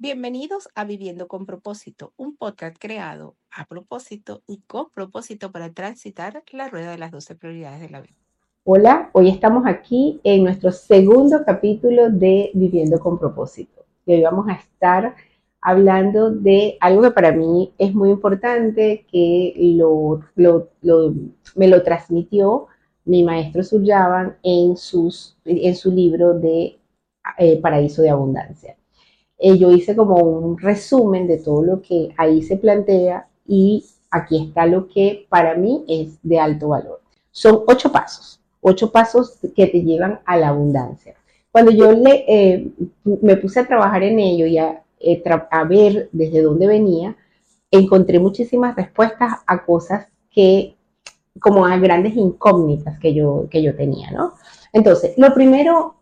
Bienvenidos a Viviendo con propósito, un podcast creado a propósito y con propósito para transitar la rueda de las 12 prioridades de la vida. Hola, hoy estamos aquí en nuestro segundo capítulo de Viviendo con propósito. Y hoy vamos a estar hablando de algo que para mí es muy importante, que lo, me lo transmitió mi maestro Suryavan en, sus, en su libro de eh, Paraíso de Abundancia. Eh, yo hice como un resumen de todo lo que ahí se plantea y aquí está lo que para mí es de alto valor. Son ocho pasos, ocho pasos que te llevan a la abundancia. Cuando yo le, eh, me puse a trabajar en ello y a, eh, a ver desde dónde venía, encontré muchísimas respuestas a cosas que, como a grandes incógnitas que yo, que yo tenía, ¿no? Entonces, lo primero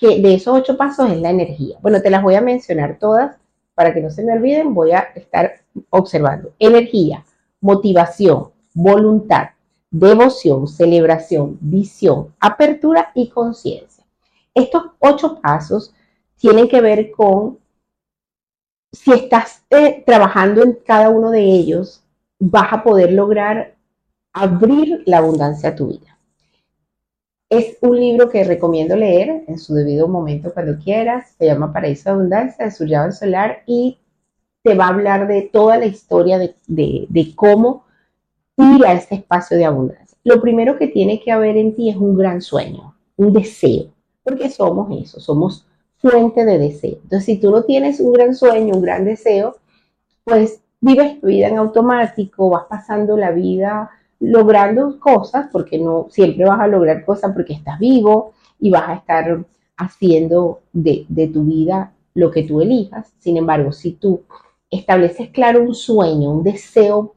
que de esos ocho pasos es la energía. Bueno, te las voy a mencionar todas para que no se me olviden, voy a estar observando. Energía, motivación, voluntad, devoción, celebración, visión, apertura y conciencia. Estos ocho pasos tienen que ver con si estás eh, trabajando en cada uno de ellos, vas a poder lograr abrir la abundancia a tu vida. Es un libro que recomiendo leer en su debido momento cuando quieras. Se llama Paraíso de Abundancia de Suryavan Solar y te va a hablar de toda la historia de, de cómo ir a ese espacio de abundancia. Lo primero que tiene que haber en ti es un gran sueño, un deseo, porque somos eso, somos fuente de deseo. Entonces, si tú no tienes un gran sueño, un gran deseo, pues vives tu vida en automático, vas pasando la vida logrando cosas, porque no siempre vas a lograr cosas porque estás vivo y vas a estar haciendo de, tu vida lo que tú elijas. Sin embargo, si tú estableces claro un sueño, un deseo,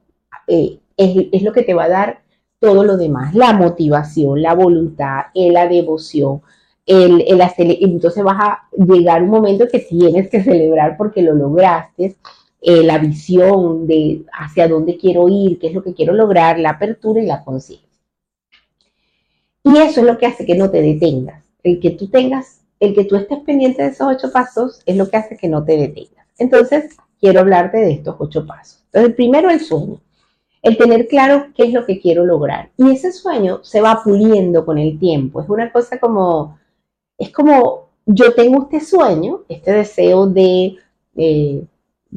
eh, es, lo que te va a dar todo lo demás, la motivación, la voluntad, eh, la devoción, el, el entonces vas a llegar un momento que tienes que celebrar porque lo lograste, eh, la visión de hacia dónde quiero ir, qué es lo que quiero lograr, la apertura y la conciencia. Y eso es lo que hace que no te detengas. El que tú tengas, el que tú estés pendiente de esos ocho pasos es lo que hace que no te detengas. Entonces, quiero hablarte de estos ocho pasos. Entonces, primero el sueño. El tener claro qué es lo que quiero lograr. Y ese sueño se va puliendo con el tiempo. Es una cosa como, es como, yo tengo este sueño, este deseo de eh,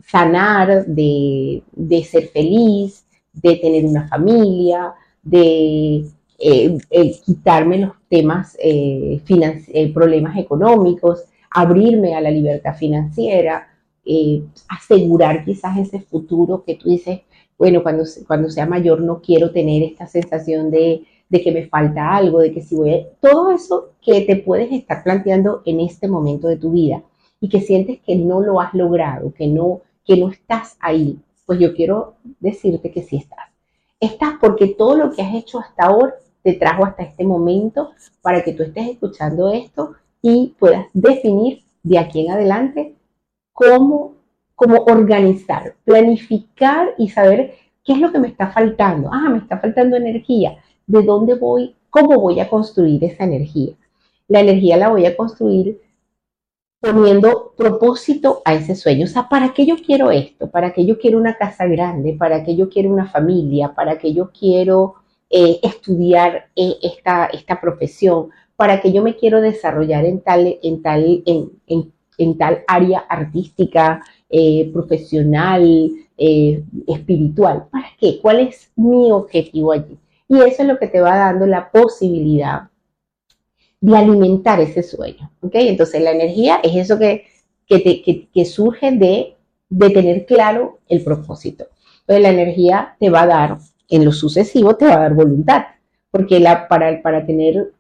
sanar, de, ser feliz, de tener una familia, de eh, quitarme los temas, eh, eh, problemas económicos, abrirme a la libertad financiera, asegurar quizás ese futuro que tú dices, bueno, cuando, cuando sea mayor no quiero tener esta sensación de, de que me falta algo, de que si voy a... Todo eso que te puedes estar planteando en este momento de tu vida y que sientes que no lo has logrado, que no, que no estás ahí, pues yo quiero decirte que sí estás. Estás porque todo lo que has hecho hasta ahora te trajo hasta este momento para que tú estés escuchando esto y puedas definir de aquí en adelante cómo, cómo organizar, planificar y saber qué es lo que me está faltando. Ah, me está faltando energía. ¿De dónde voy? ¿Cómo voy a construir esa energía? La energía la voy a construir poniendo propósito a ese sueño. O sea, ¿para qué yo quiero esto? ¿Para qué yo quiero una casa grande? ¿Para qué yo quiero una familia? ¿Para qué yo quiero eh, estudiar eh, esta, esta profesión? ¿Para qué yo me quiero desarrollar en tal, en tal, en, tal área artística, eh, profesional, espiritual? ¿Para qué? ¿Cuál es mi objetivo allí? Y eso es lo que te va dando la posibilidad de alimentar ese sueño. ¿ok? Entonces la energía es eso que, que, surge de, de, tener claro el propósito. Entonces la energía te va a dar, en lo sucesivo, te va a dar voluntad, porque la, para, para tener,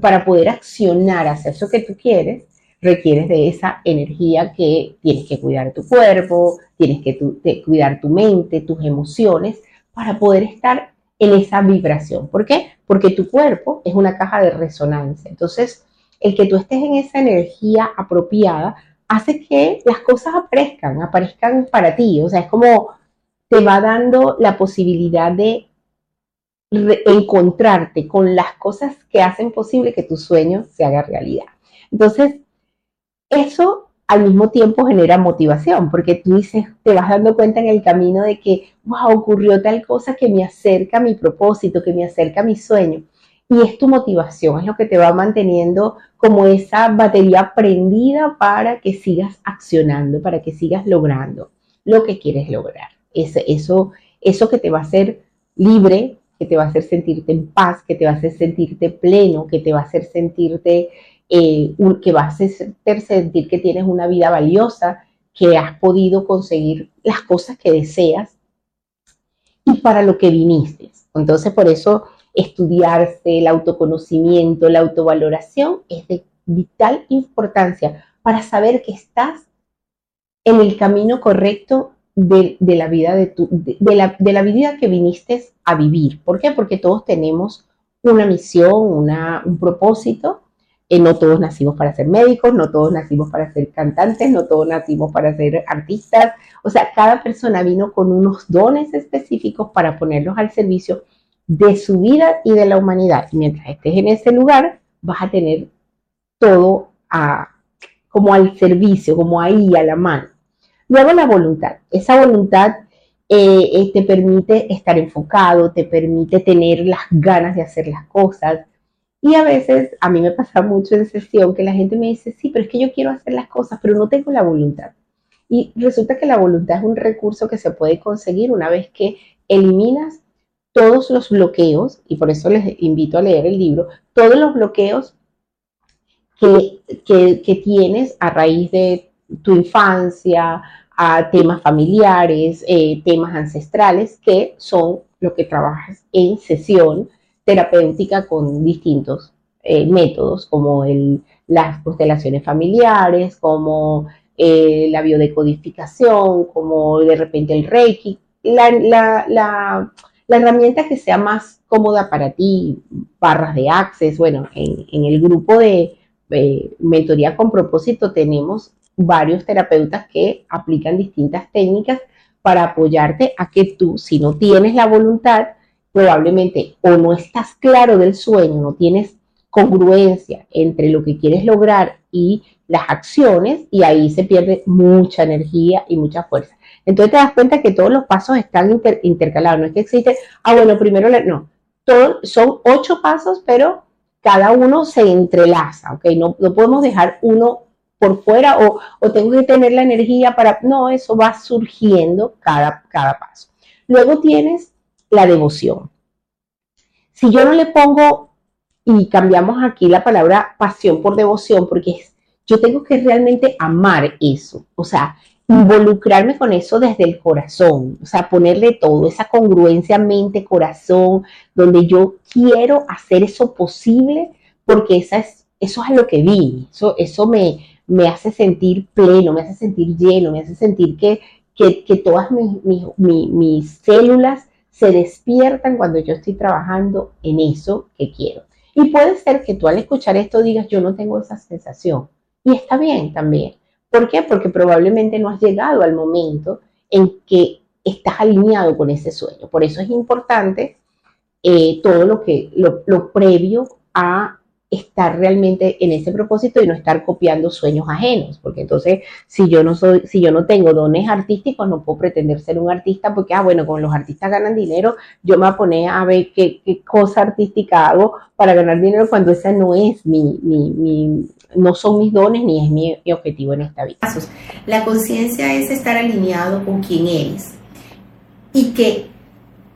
para poder accionar hacia eso que tú quieres, requieres de esa energía que tienes que cuidar tu cuerpo, tienes que cuidar tu mente, tus emociones, para poder estar en esa vibración. ¿Por qué? Porque tu cuerpo es una caja de resonancia. Entonces, el que tú estés en esa energía apropiada hace que las cosas aparezcan, aparezcan para ti. O sea, es como te va dando la posibilidad de encontrarte con las cosas que hacen posible que tu sueño se haga realidad. Entonces, eso al mismo tiempo genera motivación, porque tú dices, te vas dando cuenta en el camino de que, wow, ocurrió tal cosa que me acerca a mi propósito, que me acerca a mi sueño. Y es tu motivación, es lo que te va manteniendo como esa batería prendida para que sigas accionando, para que sigas logrando lo que quieres lograr. eso, eso que te va a hacer libre, que te va a hacer sentirte en paz, que te va a hacer sentirte pleno, que te va a hacer sentirte eh, que vas a sentir que tienes una vida valiosa, que has podido conseguir las cosas que deseas y para lo que viniste. Entonces, por eso estudiarse, el autoconocimiento, la autovaloración es de vital importancia para saber que estás en el camino correcto de, la vida de, tu, de, la, de la vida que viniste a vivir. ¿Por qué? Porque todos tenemos una misión, una, un propósito eh, no todos nacimos para ser médicos, no todos nacimos para ser cantantes, no todos nacimos para ser artistas. O sea, cada persona vino con unos dones específicos para ponerlos al servicio de su vida y de la humanidad. Y mientras estés en ese lugar, vas a tener todo como al servicio, como ahí a la mano. Luego la voluntad. Esa voluntad eh, eh, te permite estar enfocado, te permite tener las ganas de hacer las cosas, y a veces, a mí me pasa mucho en sesión que la gente me dice, sí, pero es que yo quiero hacer las cosas, pero no tengo la voluntad. Y resulta que la voluntad es un recurso que se puede conseguir una vez que eliminas todos los bloqueos, y por eso les invito a leer el libro, todos los bloqueos que, que, tienes a raíz de tu infancia, a temas familiares, eh, temas ancestrales, que son lo que trabajas en sesión terapéutica con distintos eh, métodos, como el, las constelaciones familiares, como eh, la biodecodificación, como de repente el Reiki, la, la, herramienta que sea más cómoda para ti, barras de access, bueno, en, en el grupo de mentoría con propósito tenemos varios terapeutas que aplican distintas técnicas para apoyarte a que tú, si no tienes la voluntad, probablemente o no estás claro del sueño, no tienes congruencia entre lo que quieres lograr y las acciones y ahí se pierde mucha energía y mucha fuerza. Entonces te das cuenta que todos los pasos están intercalados, no es que existe, ah bueno, primero, no, todos son ocho pasos, pero cada uno se entrelaza, ¿ok? No, no podemos dejar uno por fuera o, o, tengo que tener la energía para, no, eso va surgiendo cada, cada paso. Luego tienes la devoción. Si yo no le pongo, y cambiamos aquí la palabra pasión por devoción, porque es, yo tengo que realmente amar eso, o sea, involucrarme con eso desde el corazón, o sea, ponerle todo, esa congruencia mente-corazón, donde yo quiero hacer eso posible, porque esa es, eso es a lo que vi, eso, eso me, me hace sentir pleno, me hace sentir lleno, me hace sentir que, que, todas mis, mis células se despiertan cuando yo estoy trabajando en eso que quiero. Y puede ser que tú al escuchar esto digas, yo no tengo esa sensación. Y está bien también. ¿Por qué? Porque probablemente no has llegado al momento en que estás alineado con ese sueño. Por eso es importante eh, todo lo que lo, lo previo a estar realmente en ese propósito y no estar copiando sueños ajenos, porque entonces si yo no soy, si yo no tengo dones artísticos, no puedo pretender ser un artista, porque ah, bueno, como los artistas ganan dinero, yo me pone a ver qué, cosa artística hago para ganar dinero cuando esa no es mi, mi, mi no son mis dones ni es mi, mi objetivo en esta vida. La conciencia es estar alineado con quien eres y que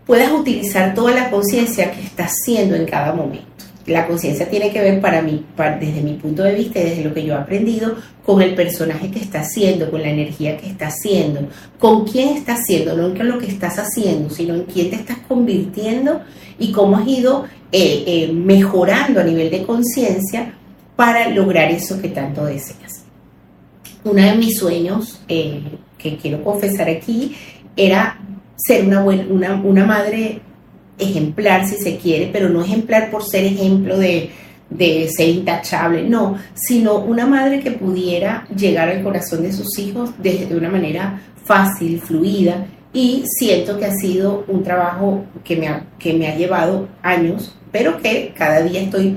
puedas utilizar toda la conciencia que estás siendo en cada momento la conciencia tiene que ver para mí, desde mi punto de vista y desde lo que yo he aprendido, con el personaje que está haciendo, con la energía que está haciendo, con quién está haciendo, no en lo que estás haciendo, sino en quién te estás convirtiendo y cómo has ido eh, eh, mejorando a nivel de conciencia para lograr eso que tanto deseas. Uno de mis sueños, eh, que quiero confesar aquí, era ser una, buena, una, una madre ejemplar si se quiere, pero no ejemplar por ser ejemplo de, ser intachable, no, sino una madre que pudiera llegar al corazón de sus hijos de, de una manera fácil, fluida, y siento que ha sido un trabajo que me ha, que me ha llevado años, pero que cada día estoy,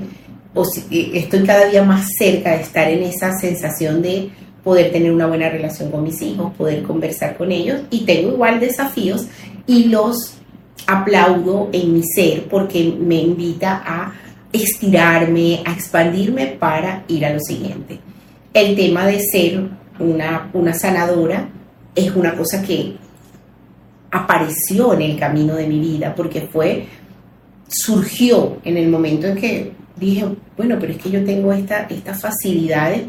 estoy cada día más cerca de estar en esa sensación de poder tener una buena relación con mis hijos, poder conversar con ellos y tengo igual desafíos y los aplaudo en mi ser porque me invita a estirarme, a expandirme para ir a lo siguiente. El tema de ser una, una sanadora es una cosa que apareció en el camino de mi vida porque fue, surgió en el momento en que dije, bueno, pero es que yo tengo esta, estas facilidades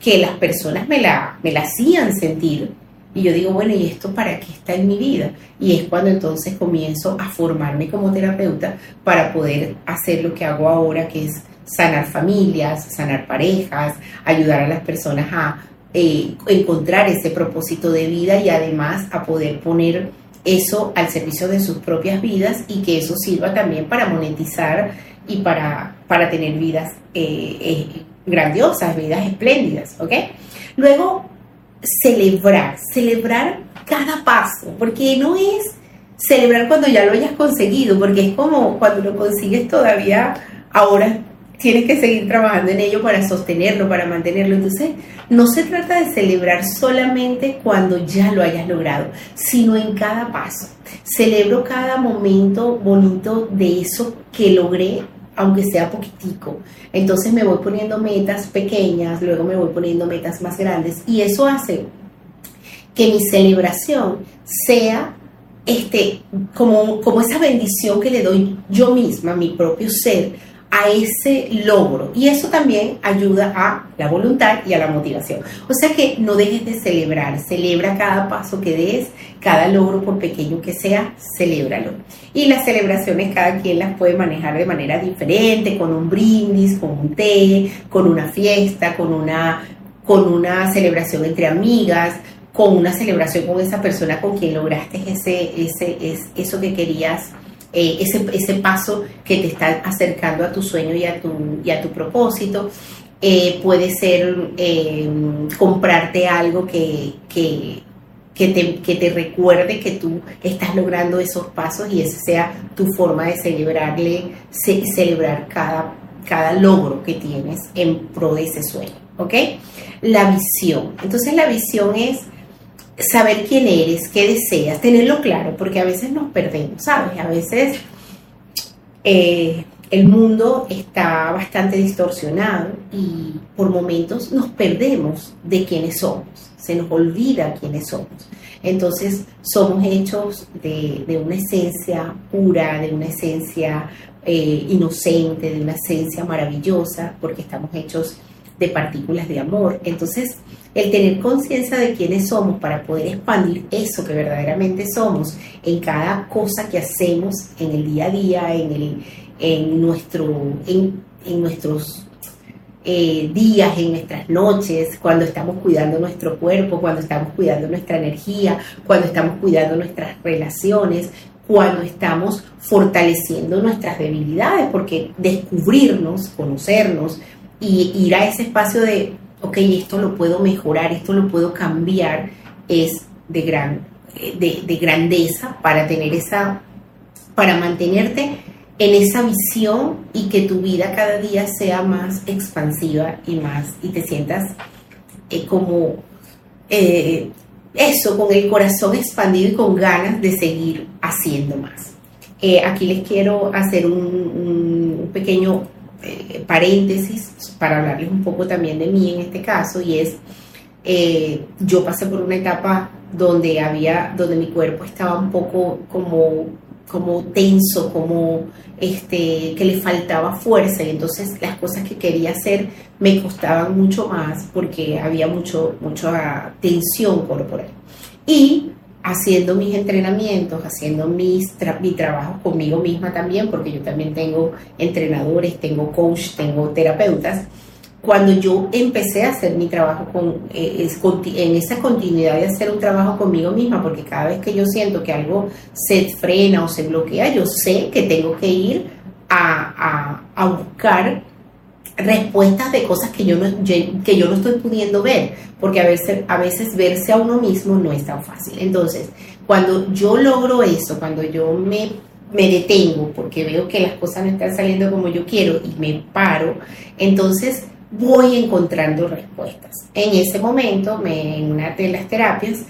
que las personas me la, me la hacían sentir. Y yo digo, bueno, ¿y esto para qué está en mi vida? Y es cuando entonces comienzo a formarme como terapeuta para poder hacer lo que hago ahora, que es sanar familias, sanar parejas, ayudar a las personas a eh, encontrar ese propósito de vida y además a poder poner eso al servicio de sus propias vidas y que eso sirva también para monetizar y para, para tener vidas eh, eh, grandiosas, vidas espléndidas, ¿ok? Luego, celebrar, celebrar cada paso, porque no es celebrar cuando ya lo hayas conseguido, porque es como cuando lo consigues todavía, ahora tienes que seguir trabajando en ello para sostenerlo, para mantenerlo. Entonces, no se trata de celebrar solamente cuando ya lo hayas logrado, sino en cada paso. Celebro cada momento bonito de eso que logré aunque sea poquitico. Entonces me voy poniendo metas pequeñas, luego me voy poniendo metas más grandes y eso hace que mi celebración sea este, como, como esa bendición que le doy yo misma, mi propio ser, a ese logro. Y eso también ayuda a la voluntad y a la motivación. O sea que no dejes de celebrar, celebra cada paso que des, cada logro por pequeño que sea, celébralo. Y las celebraciones cada quien las puede manejar de manera diferente, con un brindis, con un té, con una fiesta, con una, con una celebración entre amigas, con una celebración con esa persona con quien lograste ese, ese, es, eso que querías eh, ese, ese, paso que te está acercando a tu sueño y a tu, y a tu propósito. Eh, puede ser eh, comprarte algo que, que, que, te, que, te, recuerde que tú estás logrando esos pasos y esa sea tu forma de celebrarle, celebrar cada, cada logro que tienes en pro de ese sueño. ¿Ok? La visión. Entonces la visión es saber quién eres, qué deseas, tenerlo claro, porque a veces nos perdemos, ¿sabes? A veces eh, el mundo está bastante distorsionado y por momentos nos perdemos de quiénes somos, se nos olvida quiénes somos. Entonces somos hechos de, una esencia pura, de una esencia eh, inocente, de una esencia maravillosa, porque estamos hechos de partículas de amor. Entonces, el tener conciencia de quiénes somos para poder expandir eso que verdaderamente somos en cada cosa que hacemos en el día a día, en, el, en, nuestro, en, nuestros eh, días, en nuestras noches, cuando estamos cuidando nuestro cuerpo, cuando estamos cuidando nuestra energía, cuando estamos cuidando nuestras relaciones, cuando estamos fortaleciendo nuestras debilidades, porque descubrirnos, conocernos, y ir a ese espacio de, ok, esto lo puedo mejorar, esto lo puedo cambiar, es de gran, de, de grandeza para tener esa, para mantenerte en esa visión y que tu vida cada día sea más expansiva y más, y te sientas eh, como eh, eso, con el corazón expandido y con ganas de seguir haciendo más. Eh, aquí les quiero hacer un, un pequeño eh, paréntesis para hablarles un poco también de mí en este caso y es eh, yo pasé por una etapa donde había donde mi cuerpo estaba un poco como como tenso como este que le faltaba fuerza y entonces las cosas que quería hacer me costaban mucho más porque había mucho mucha tensión corporal. Y haciendo mis entrenamientos, haciendo mis mi trabajo conmigo misma también, porque yo también tengo entrenadores, tengo coach, tengo terapeutas. Cuando yo empecé a hacer mi trabajo con, eh, en esa continuidad de hacer un trabajo conmigo misma, porque cada vez que yo siento que algo se frena o se bloquea, yo sé que tengo que ir a, a, a buscar respuestas de cosas que yo no, que yo no estoy pudiendo ver, porque a veces, a veces verse a uno mismo no es tan fácil. Entonces, cuando yo logro eso, cuando yo me, me detengo porque veo que las cosas no están saliendo como yo quiero y me paro, entonces voy encontrando respuestas. En ese momento, me, en una de las terapias,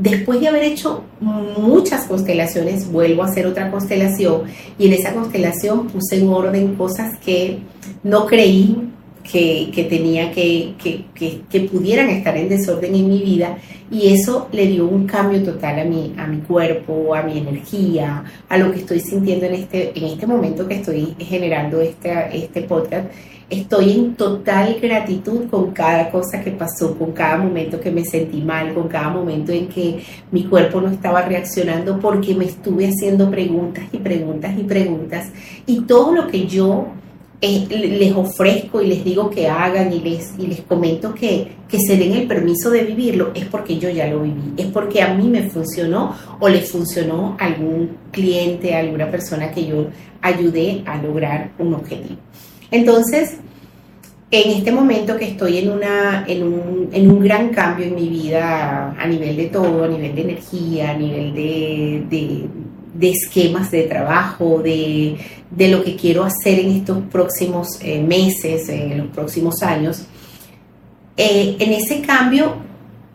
después de haber hecho muchas constelaciones, vuelvo a hacer otra constelación y en esa constelación puse en orden cosas que no creí que, tenía que, que, pudieran estar en desorden en mi vida y eso le dio un cambio total a mi, a mi cuerpo, a mi energía, a lo que estoy sintiendo en este, en este momento que estoy generando este, este podcast. Estoy en total gratitud con cada cosa que pasó, con cada momento que me sentí mal, con cada momento en que mi cuerpo no estaba reaccionando porque me estuve haciendo preguntas y preguntas y preguntas y todo lo que yo eh, les ofrezco y les digo que hagan y les, y les comento que, que se den el permiso de vivirlo es porque yo ya lo viví, es porque a mí me funcionó o le funcionó a algún cliente, a alguna persona que yo ayudé a lograr un objetivo. Entonces, en este momento que estoy en, una, en, un, en un gran cambio en mi vida a nivel de todo, a nivel de energía, a nivel de, de, esquemas de trabajo, de, de, lo que quiero hacer en estos próximos eh, meses, en los próximos años, eh, en ese cambio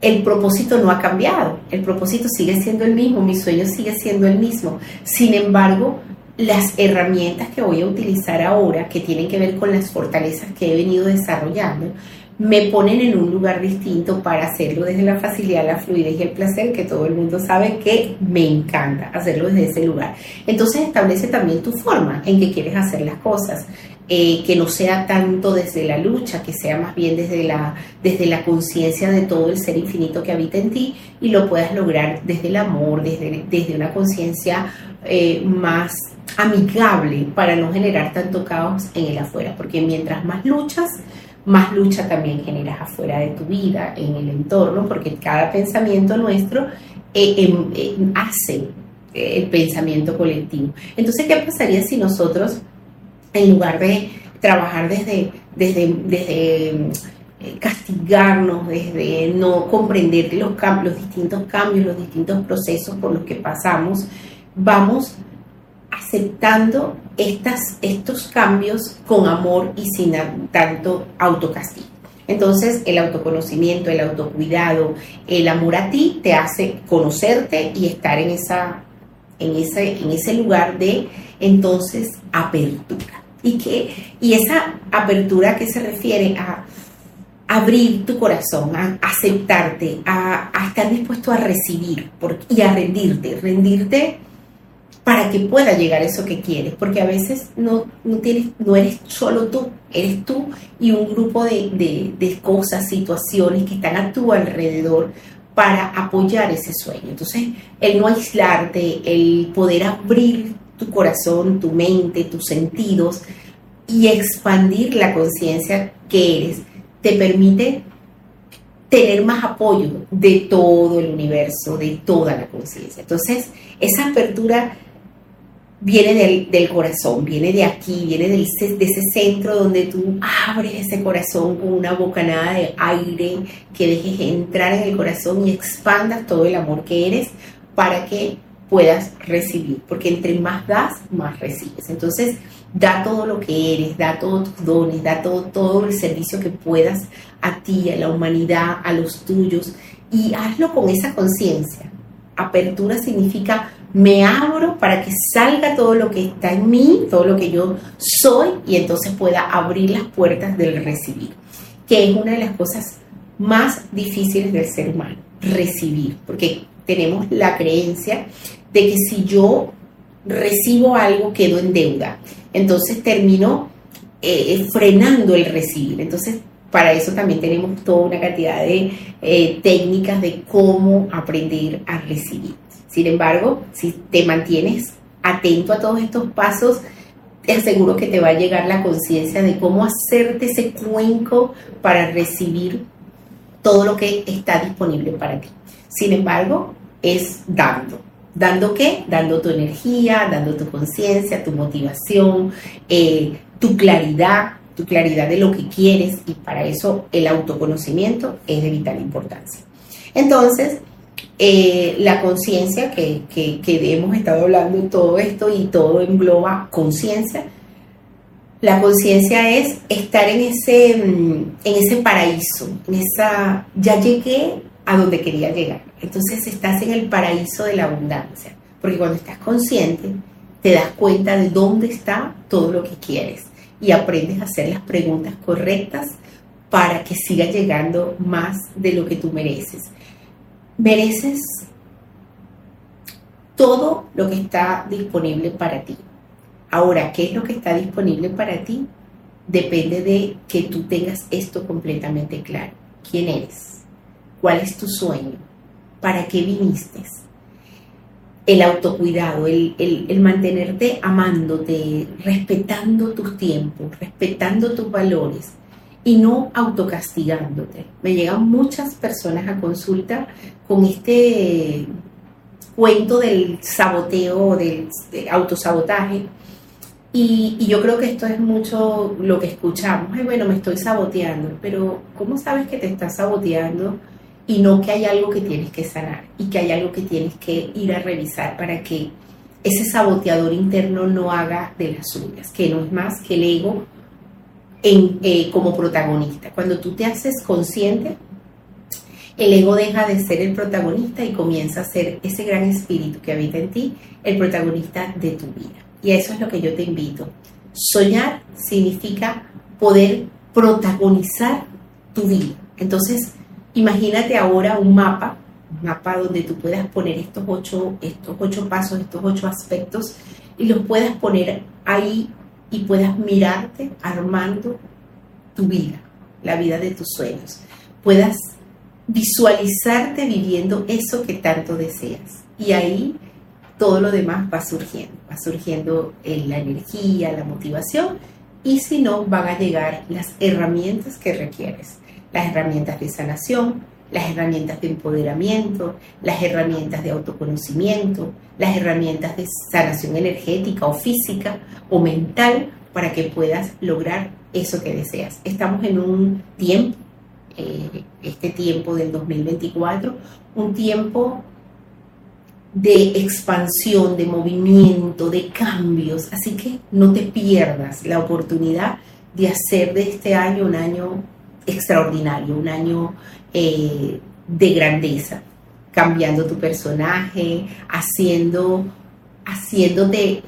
el propósito no ha cambiado, el propósito sigue siendo el mismo, mi sueño sigue siendo el mismo. Sin embargo, las herramientas que voy a utilizar ahora, que tienen que ver con las fortalezas que he venido desarrollando, me ponen en un lugar distinto para hacerlo desde la facilidad, la fluidez y el placer, que todo el mundo sabe que me encanta hacerlo desde ese lugar. Entonces establece también tu forma en que quieres hacer las cosas. Eh, que no sea tanto desde la lucha, que sea más bien desde la, desde la conciencia de todo el ser infinito que habita en ti y lo puedas lograr desde el amor, desde, desde una conciencia eh, más amigable para no generar tanto caos en el afuera, porque mientras más luchas, más lucha también generas afuera de tu vida, en el entorno, porque cada pensamiento nuestro eh, em, eh, hace el pensamiento colectivo. Entonces, ¿qué pasaría si nosotros, en lugar de trabajar desde, desde, desde castigarnos, desde no comprender los, los distintos cambios, los distintos procesos por los que pasamos, vamos aceptando estas, estos cambios con amor y sin tanto autocastigo. Entonces, el autoconocimiento, el autocuidado, el amor a ti te hace conocerte y estar en, esa, en, ese, en ese lugar de entonces apertura. Y, que, y esa apertura que se refiere a abrir tu corazón, a aceptarte, a, estar dispuesto a recibir y a rendirte, rendirte para que pueda llegar eso que quieres, porque a veces no, no, tienes, no eres solo tú, eres tú y un grupo de, de, cosas, situaciones que están a tu alrededor para apoyar ese sueño. Entonces, el no aislarte, el poder abrir tu corazón, tu mente, tus sentidos y expandir la conciencia que eres, te permite tener más apoyo de todo el universo, de toda la conciencia. Entonces, esa apertura viene del, corazón, viene de aquí, viene de ese centro donde tú abres ese corazón con una bocanada de aire que dejes entrar en el corazón y expandas todo el amor que eres para que puedas recibir, porque entre más das, más recibes. Entonces, da todo lo que eres, da todos tus dones, da todo, todo el servicio que puedas a ti, a la humanidad, a los tuyos, y hazlo con esa conciencia. Apertura significa me abro para que salga todo lo que está en mí, todo lo que yo soy y entonces pueda abrir las puertas del recibir, que es una de las cosas más difíciles del ser humano, recibir, porque tenemos la creencia de que si yo recibo algo quedo en deuda, entonces termino eh, frenando el recibir, entonces para eso también tenemos toda una cantidad de eh, técnicas de cómo aprender a recibir. Sin embargo, si te mantienes atento a todos estos pasos, te aseguro que te va a llegar la conciencia de cómo hacerte ese cuenco para recibir todo lo que está disponible para ti. Sin embargo, es dando. ¿Dando qué? Dando tu energía, dando tu conciencia, tu motivación, eh, tu claridad, tu claridad de lo que quieres y para eso el autoconocimiento es de vital importancia. Entonces, eh, la conciencia que, hemos estado hablando en todo esto y todo engloba conciencia, La conciencia es estar en ese, mm, en ese paraíso, en esa, ya llegué a donde quería llegar. Entonces estás en el paraíso de la abundancia, porque cuando estás consciente te das cuenta de dónde está todo lo que quieres y aprendes a hacer las preguntas correctas para que siga llegando más de lo que tú mereces. Mereces todo lo que está disponible para ti. Ahora, ¿qué es lo que está disponible para ti? Depende de que tú tengas esto completamente claro. ¿Quién eres? ¿Cuál es tu sueño? ¿Para qué viniste? El autocuidado, el, el mantenerte amándote, respetando tus tiempos, respetando tus valores y no autocastigándote. Me llegan muchas personas a consulta con este cuento del saboteo, del autosabotaje. Y, yo creo que esto es mucho lo que escuchamos. Ay, bueno, me estoy saboteando, pero ¿cómo sabes que te estás saboteando y no que hay algo que tienes que sanar y que hay algo que tienes que ir a revisar para que ese saboteador interno no haga de las suyas, que no es más que el ego en, eh, como protagonista. Cuando tú te haces consciente el ego deja de ser el protagonista y comienza a ser ese gran espíritu que habita en ti, el protagonista de tu vida. Y eso es lo que yo te invito. Soñar significa poder protagonizar tu vida. Entonces, imagínate ahora un mapa, un mapa donde tú puedas poner estos ocho, estos ocho pasos, estos ocho aspectos, y los puedas poner ahí y puedas mirarte armando tu vida, la vida de tus sueños. Puedas visualizarte viviendo eso que tanto deseas. Y ahí todo lo demás va surgiendo, va surgiendo la energía, la motivación y si no, van a llegar las herramientas que requieres, las herramientas de sanación, las herramientas de empoderamiento, las herramientas de autoconocimiento, las herramientas de sanación energética o física o mental para que puedas lograr eso que deseas. Estamos en un tiempo eh, este tiempo del 2024, un tiempo de expansión, de movimiento, de cambios. Así que no te pierdas la oportunidad de hacer de este año un año extraordinario, un año eh, de grandeza, cambiando tu personaje, haciendo, haciéndote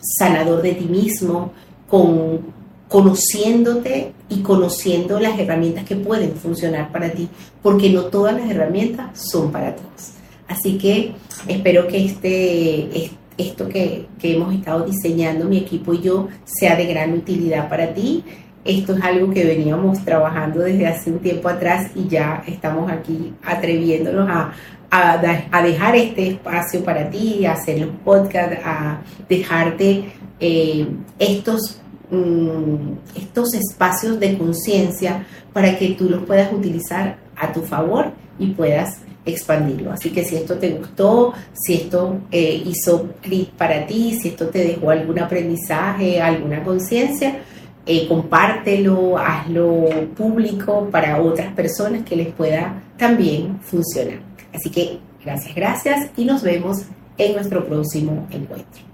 sanador de ti mismo, con conociéndote y conociendo las herramientas que pueden funcionar para ti, porque no todas las herramientas son para todos. Así que espero que este, esto que, que hemos estado diseñando mi equipo y yo sea de gran utilidad para ti. Esto es algo que veníamos trabajando desde hace un tiempo atrás y ya estamos aquí atreviéndonos a, a, dejar este espacio para ti, a hacer los podcasts, a dejarte eh, estos Mm, estos espacios de conciencia para que tú los puedas utilizar a tu favor y puedas expandirlo. Así que si esto te gustó, si esto eh, hizo clic para ti, si esto te dejó algún aprendizaje, alguna conciencia, eh, compártelo, hazlo público para otras personas que les pueda también funcionar. Así que gracias, gracias y nos vemos en nuestro próximo encuentro.